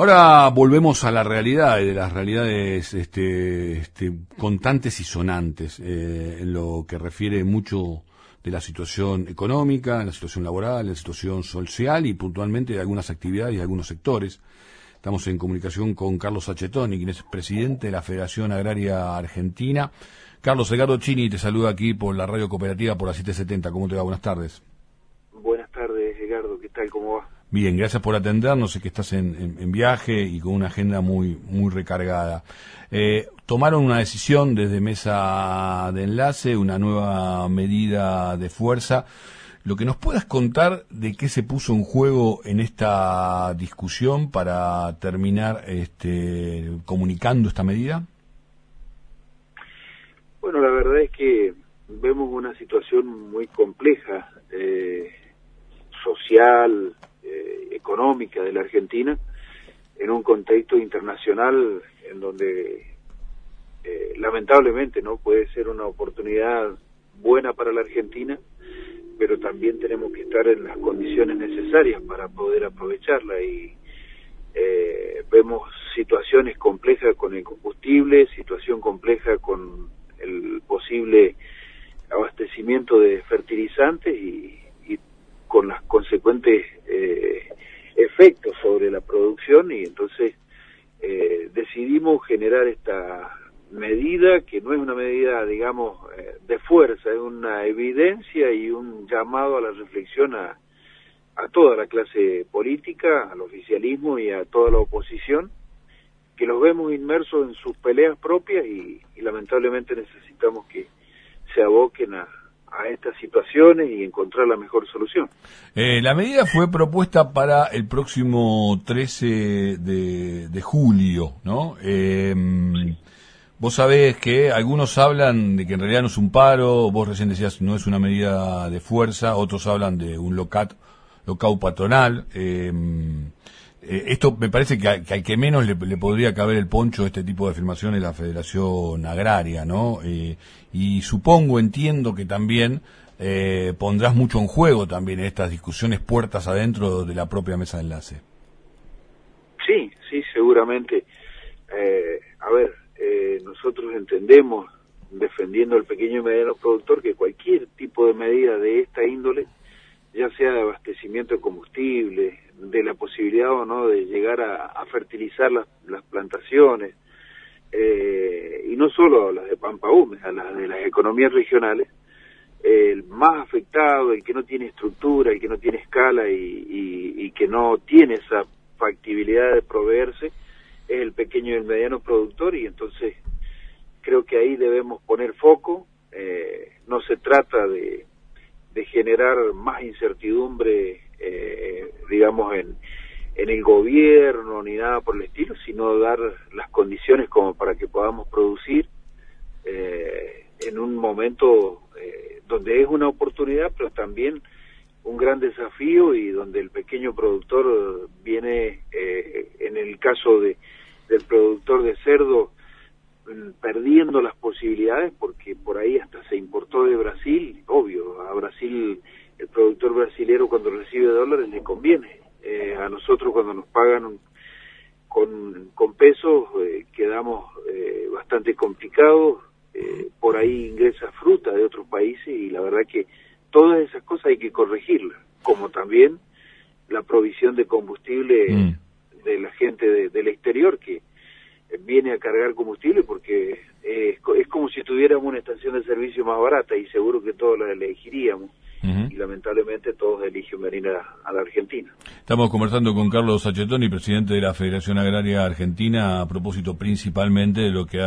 Ahora volvemos a la realidad, de las realidades este, este, contantes y sonantes, eh, en lo que refiere mucho de la situación económica, la situación laboral, la situación social y puntualmente de algunas actividades y algunos sectores. Estamos en comunicación con Carlos Achetoni, quien es presidente de la Federación Agraria Argentina. Carlos Edgardo Chini te saluda aquí por la radio cooperativa por la 770. ¿Cómo te va? Buenas tardes. Buenas tardes, Edgardo. ¿Qué tal? ¿Cómo va? Bien, gracias por atendernos. Sé que estás en, viaje y con una agenda muy, muy recargada. Eh, tomaron una decisión desde mesa de enlace, una nueva medida de fuerza. Lo que nos puedas contar de qué se puso en juego en esta discusión para terminar este, comunicando esta medida. Bueno, la verdad es que vemos una situación muy compleja, eh, social, económica de la Argentina, en un contexto internacional en donde eh, lamentablemente no puede ser una oportunidad buena para la Argentina, pero también tenemos que estar en las condiciones necesarias para poder aprovecharla y eh, vemos situaciones complejas con el combustible, situación compleja con el posible abastecimiento de fertilizantes y, con las consecuentes eh, efectos sobre la producción y entonces eh, decidimos generar esta medida que no es una medida digamos eh, de fuerza es una evidencia y un llamado a la reflexión a, a toda la clase política al oficialismo y a toda la oposición que los vemos inmersos en sus peleas propias y lamentablemente necesitamos que se aboquen a, a estas situaciones y encontrar la mejor solución. Eh, la medida fue propuesta para el próximo 13 de, julio, ¿no? Em, vos sabés que algunos hablan de que en realidad no es un paro, vos recién decías no es una medida de fuerza, otros hablan de un locat, locau patronal. Eh, eh, esto me parece que, al que menos le, podría caber el poncho este tipo de afirmaciones la Federación Agraria, ¿no? Eh, y supongo, entiendo que también eh, pondrás mucho en juego también estas discusiones puertas adentro de la propia mesa de enlace. Sí, sí, seguramente. a ver, nosotros entendemos, defendiendo al pequeño y mediano productor, que cualquier tipo de medida de esta índole, ya sea de abastecimiento de combustible, de la posibilidad o no de llegar a, fertilizar las, plantaciones, eh, y no solo las de Pampa Húmeda, las de las economías regionales, el más afectado, el que no tiene estructura, el que no tiene escala y, que no tiene esa factibilidad de proveerse, es el pequeño y el mediano productor y entonces creo que ahí debemos poner foco. Eh, no se trata de, de generar más incertidumbre eh, digamos, en, en el gobierno ni nada por el estilo, sino dar las condiciones como para que podamos producir eh, en un momento eh, donde es una oportunidad, pero también un gran desafío y donde el pequeño productor viene, eh, en el caso de, del productor de cerdo, perdiendo las posibilidades porque por ahí hasta se importó de Brasil, obvio, a Brasil el productor brasilero cuando recibe dólares le conviene. Eh, a nosotros cuando nos pagan con, con pesos eh, quedamos eh, bastante complicados. por ahí ingresa fruta de otros países y la verdad que todas esas cosas hay que corregirlas, como también la provisión de combustible mm. de la gente del exterior que viene a cargar combustible porque es, es como si tuviéramos una estación de servicio más barata y seguro que todos la elegiríamos y lamentablemente todos eligen venir a, la Argentina. Estamos conversando con Carlos Sachetoni, presidente de la Federación Agraria Argentina, a propósito principalmente de lo que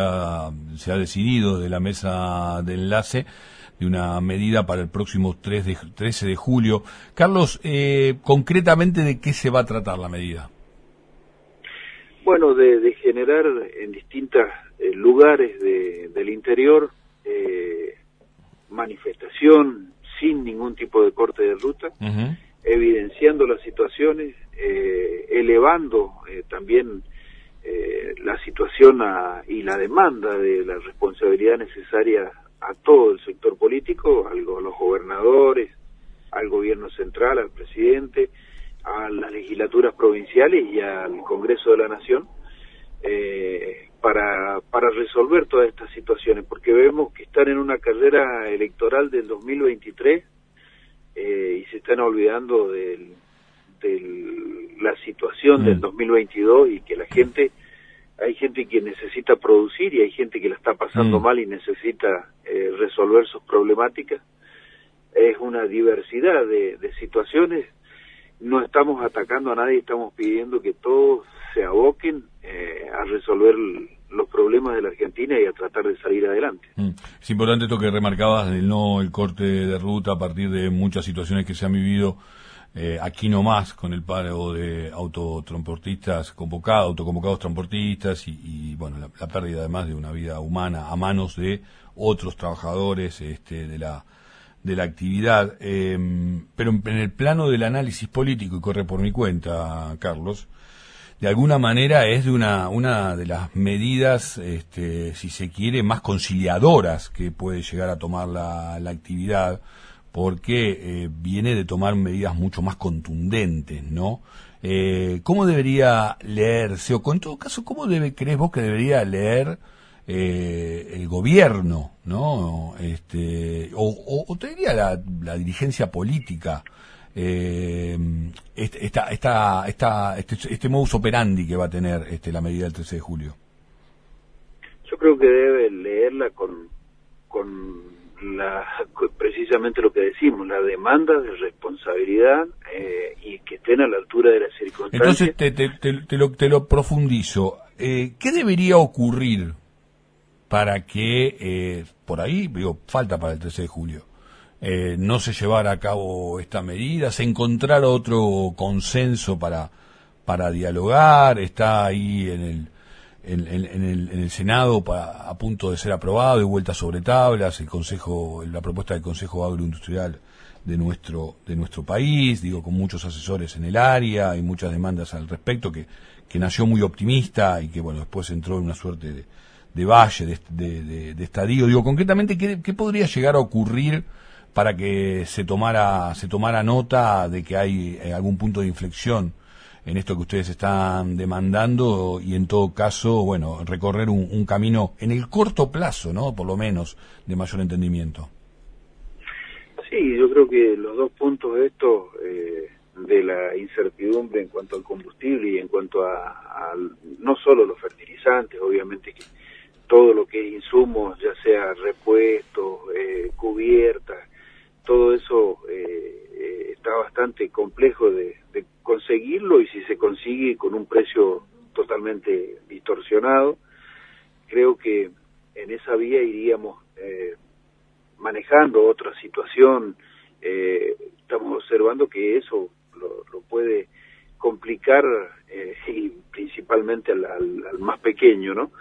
se ha decidido de la mesa de enlace de una medida para el próximo 3 de, 13 de julio. Carlos, eh, concretamente, ¿de qué se va a tratar la medida? Bueno, de, generar en distintos eh, lugares del interior eh, manifestación, sin ningún tipo de corte de ruta, evidenciando las situaciones, eh, elevando eh, también eh, la situación y la demanda de la responsabilidad necesaria a todo el sector político, a los gobernadores, al gobierno central, al presidente, a las legislaturas provinciales y al Congreso de la Nación eh, para, para resolver todas estas situaciones, porque vemos que están en una carrera electoral del 2023 eh, y se están olvidando de la situación del 2022 mm. y que la gente, hay gente que necesita producir y hay gente que la está pasando mm. mal y necesita eh, resolver sus problemáticas. Es una diversidad de, de situaciones no estamos atacando a nadie, estamos pidiendo que todos se aboquen eh, a resolver los problemas de la Argentina y a tratar de salir adelante. Mm. Es importante esto que remarcabas del no el corte de ruta a partir de muchas situaciones que se han vivido eh, aquí nomás con el paro de autotransportistas convocados, autoconvocados transportistas y, bueno, la, pérdida además de una vida humana a manos de otros trabajadores este, de la de la actividad, em, pero en el plano del análisis político, y corre por mi cuenta, Carlos, de alguna manera es de una, una de las medidas, este, si se quiere, más conciliadoras que puede llegar a tomar la, la actividad, porque eh, viene de tomar medidas mucho más contundentes, ¿no? Eh, ¿Cómo debería leerse, o con todo caso, cómo debe, crees vos que debería leer eh, el gobierno, ¿no? Este, o, o, te diría la, la dirigencia política, eh, esta, esta, esta, este, este modus operandi que va a tener este, la medida del 13 de julio. Yo creo que debe leerla con, con la, precisamente lo que decimos, la demanda de responsabilidad eh, y que estén a la altura de las circunstancias. Entonces te, te, te, lo, te lo profundizo. Eh, ¿Qué debería ocurrir para que eh, por ahí, digo, falta para el 13 de julio, eh, no se llevara a cabo esta medida, se encontrara otro consenso para, para dialogar, está ahí en el, en, el, en el Senado a punto de ser aprobado y vuelta sobre tablas, el Consejo, la propuesta del Consejo Agroindustrial de nuestro, de nuestro país, digo, con muchos asesores en el área y muchas demandas al respecto, que, que nació muy optimista y que, bueno, después entró en una suerte de, de valle, de, de, estadio. Digo, concretamente, ¿qué, podría llegar a ocurrir para que se tomara, se tomara nota de que hay eh, algún punto de inflexión en esto que ustedes están demandando y en todo caso, bueno, recorrer un, camino en el corto plazo, ¿no? Por lo menos, de mayor entendimiento. Sí, yo creo que los dos puntos de esto, eh, de la incertidumbre en cuanto al combustible y en cuanto a, a no solo los fertilizantes, obviamente que todo lo que es insumos, ya sea repuestos, eh, cubiertas, todo eso eh, eh, está bastante complejo de, conseguirlo y si se consigue con un precio totalmente distorsionado, creo que en esa vía iríamos manejando otra situación. estamos observando que eso lo, puede complicar y principalmente al, al, más pequeño, ¿no?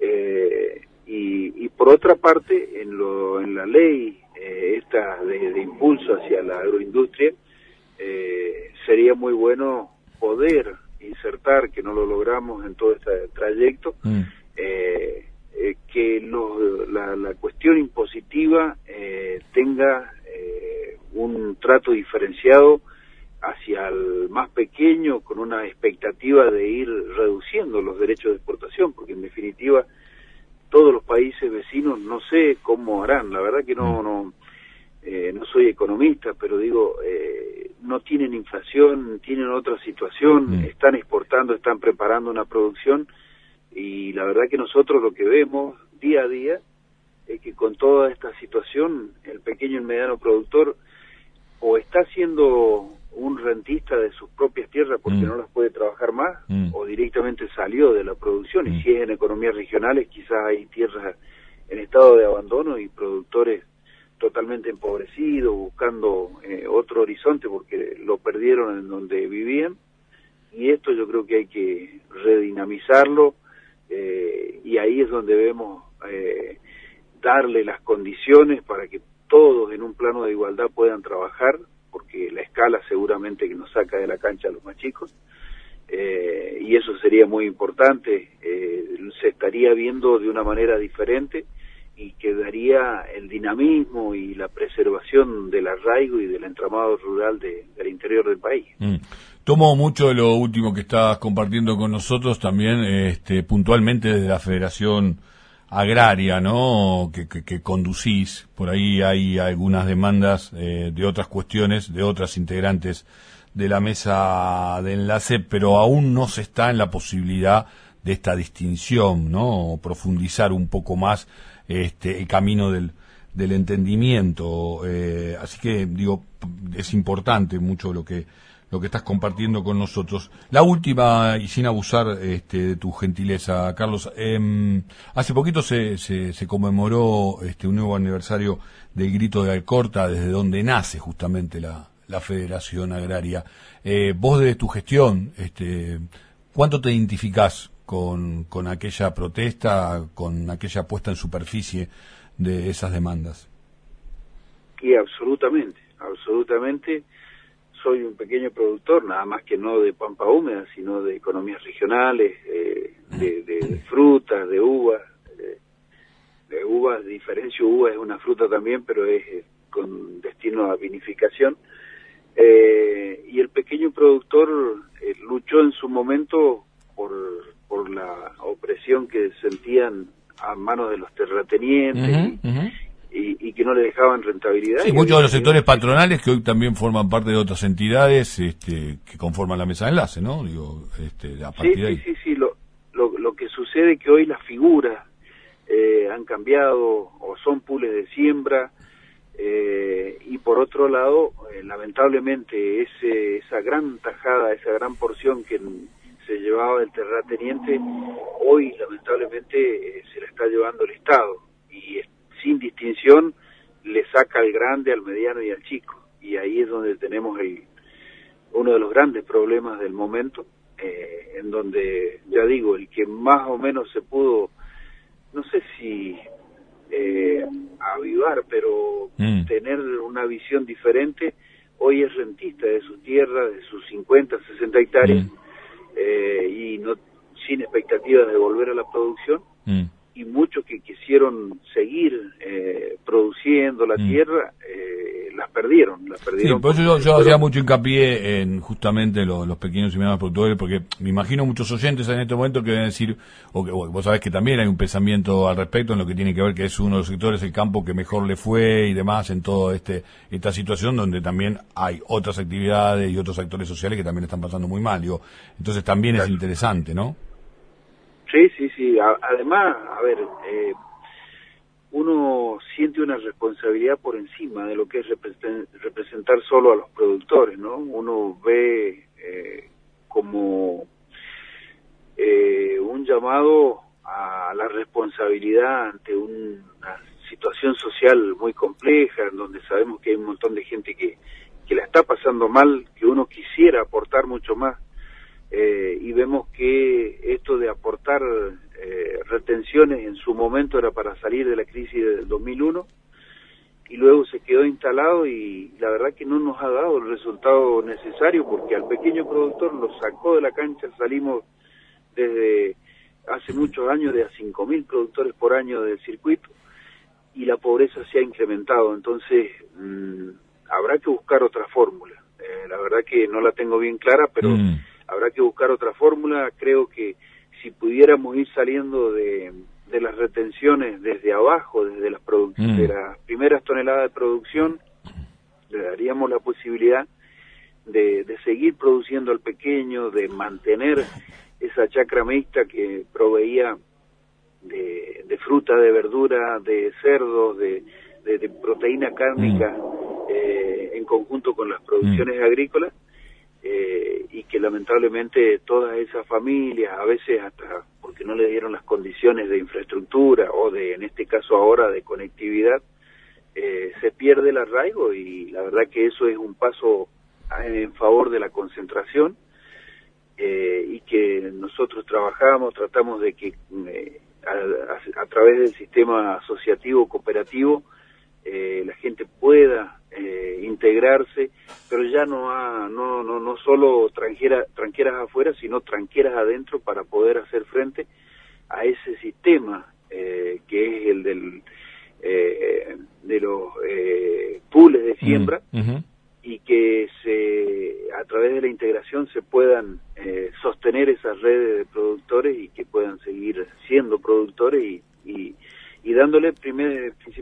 Eh, y, por otra parte, en, lo, en la ley eh, esta de, impulso hacia la agroindustria, eh, sería muy bueno poder insertar, que no lo logramos en todo este trayecto, mm. que la, la, cuestión impositiva tenga un trato diferenciado hacia el más pequeño con una expectativa de ir reduciendo los derechos de exportación, porque en definitiva todos los países vecinos no sé cómo harán, la verdad que no mm. no eh, no soy economista, pero digo eh, no tienen inflación, tienen otra situación, mm. están exportando, están preparando una producción y la verdad que nosotros lo que vemos día a día es que con toda esta situación el pequeño y mediano productor o está haciendo un rentista de sus propias tierras porque mm. no las puede trabajar más mm. o directamente salió de la producción y mm. si es en economías regionales quizás hay tierras en estado de abandono y productores totalmente empobrecidos buscando eh, otro horizonte porque lo perdieron en donde vivían y esto yo creo que hay que redinamizarlo eh, y ahí es donde debemos eh, darle las condiciones para que todos en un plano de igualdad puedan trabajar porque la escala seguramente que nos saca de la cancha a los más chicos, eh, y eso sería muy importante, eh, se estaría viendo de una manera diferente y quedaría el dinamismo y la preservación del arraigo y del entramado rural del interior del país. Mm. Tomo mucho de lo último que estás compartiendo con nosotros también, este, puntualmente desde la Federación Agraria, ¿no? Que, que, conducís. Por ahí hay algunas demandas eh, de otras cuestiones, de otras integrantes de la mesa de enlace, pero aún no se está en la posibilidad de esta distinción, ¿no? profundizar un poco más este, el camino del, del entendimiento. Eh, así que, digo, es importante mucho lo que lo que estás compartiendo con nosotros. La última, y sin abusar este, de tu gentileza, Carlos, eh, hace poquito se, se, se, conmemoró este, un nuevo aniversario del Grito de Alcorta, desde donde nace justamente la, Federación Agraria. Eh, vos de tu gestión, este, ¿cuánto te identificás con, aquella protesta, con aquella puesta en superficie de esas demandas? Sí, absolutamente, absolutamente soy un pequeño productor, nada más que no de pampa húmeda, sino de economías regionales, eh, de, frutas, de uvas. De, uvas, diferencio uva es una fruta también, pero es eh, con destino a vinificación. Eh, y el pequeño productor luchó en su momento por, por la opresión que sentían a manos de los terratenientes y, que no le dejaban rentabilidad. Sí, muchos de los sectores patronales que hoy también forman parte de otras entidades este, que conforman la mesa de enlace, ¿no? Digo, este, a partir sí, de ahí. sí, sí, sí, lo, lo, que sucede es que hoy las figuras eh, han cambiado o son pules de siembra eh, y por otro lado, eh, lamentablemente, ese, esa gran tajada, esa gran porción que se llevaba el terrateniente, hoy lamentablemente se la está llevando el Estado y le saca al grande, al mediano y al chico. Y ahí es donde tenemos el, uno de los grandes problemas del momento, eh, en donde, ya digo, el que más o menos se pudo, no sé si eh, avivar, pero mm. tener una visión diferente, hoy es rentista de su tierra, de sus 50, 60 hectáreas, mm. eh, y no sin expectativas de volver a la producción. Mm y muchos que quisieron seguir eh, produciendo la mm. tierra eh, las perdieron, las perdieron. Sí, por eso yo, hacía mucho hincapié en justamente los, pequeños y medianos productores, porque me imagino muchos oyentes en este momento que deben decir, o que vos sabés que también hay un pensamiento al respecto en lo que tiene que ver que es uno de los sectores el campo que mejor le fue y demás en toda este, esta situación donde también hay otras actividades y otros actores sociales que también están pasando muy mal. Digo, entonces también es interesante, ¿no? Sí, sí, sí. además, a ver, eh, uno siente una responsabilidad por encima de lo que es representar solo a los productores, ¿no? Uno ve eh, como eh, un llamado a la responsabilidad ante una situación social muy compleja, en donde sabemos que hay un montón de gente que, que la está pasando mal, que uno quisiera aportar mucho más eh, y vemos que esto de aportar eh, retenciones en su momento era para salir de la crisis del 2001 y luego se quedó instalado y la verdad que no nos ha dado el resultado necesario porque al pequeño productor lo sacó de la cancha, salimos desde hace muchos años de a 5.000 productores por año del circuito y la pobreza se ha incrementado, entonces mm, habrá que buscar otra fórmula. Eh, la verdad que no la tengo bien clara, pero... Mm habrá que buscar otra fórmula. Creo que si pudiéramos ir saliendo de, de las retenciones desde abajo, desde las, mm. de las primeras toneladas de producción, le daríamos la posibilidad de, de seguir produciendo al pequeño, de mantener esa chacra mixta que proveía de, de fruta, de verdura, de cerdos, de, de, proteína cárnica mm. eh, en conjunto con las producciones mm. agrícolas eh, y que lamentablemente todas esas familias, a veces hasta porque no le dieron las condiciones de infraestructura o de, en este caso ahora, de conectividad, eh, se pierde el arraigo y la verdad que eso es un paso en favor de la concentración eh, y que nosotros trabajamos, tratamos de que a, a, través del sistema asociativo cooperativo la gente pueda eh, integrarse, pero ya no, ha, no, no, no solo tranquera, tranqueras afuera, sino tranqueras adentro para poder hacer frente a ese sistema eh, que es el del, eh, de los eh, pools de siembra, y que se a través de la integración se puedan eh, sostener esas redes de productores y que puedan seguir siendo productores y,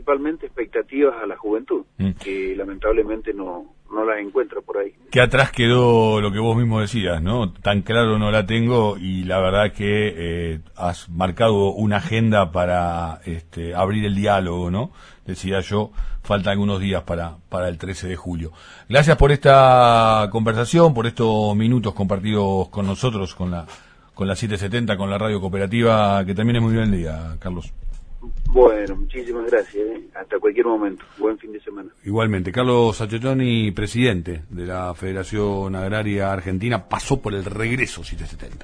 principalmente expectativas a la juventud, mm. que lamentablemente no, no las encuentra por ahí. Que atrás quedó lo que vos mismo decías, ¿no? Tan claro no la tengo y la verdad que eh, has marcado una agenda para este, abrir el diálogo, ¿no? Decía yo, faltan algunos días para, para el 13 de julio. Gracias por esta conversación, por estos minutos compartidos con nosotros, con la, con la 770, con la radio cooperativa, que también es muy bien el día, Carlos. Bueno, muchísimas gracias. ¿eh? Hasta cualquier momento. Buen fin de semana. Igualmente. Carlos Sachetoni, presidente de la Federación Agraria Argentina, pasó por el regreso 770.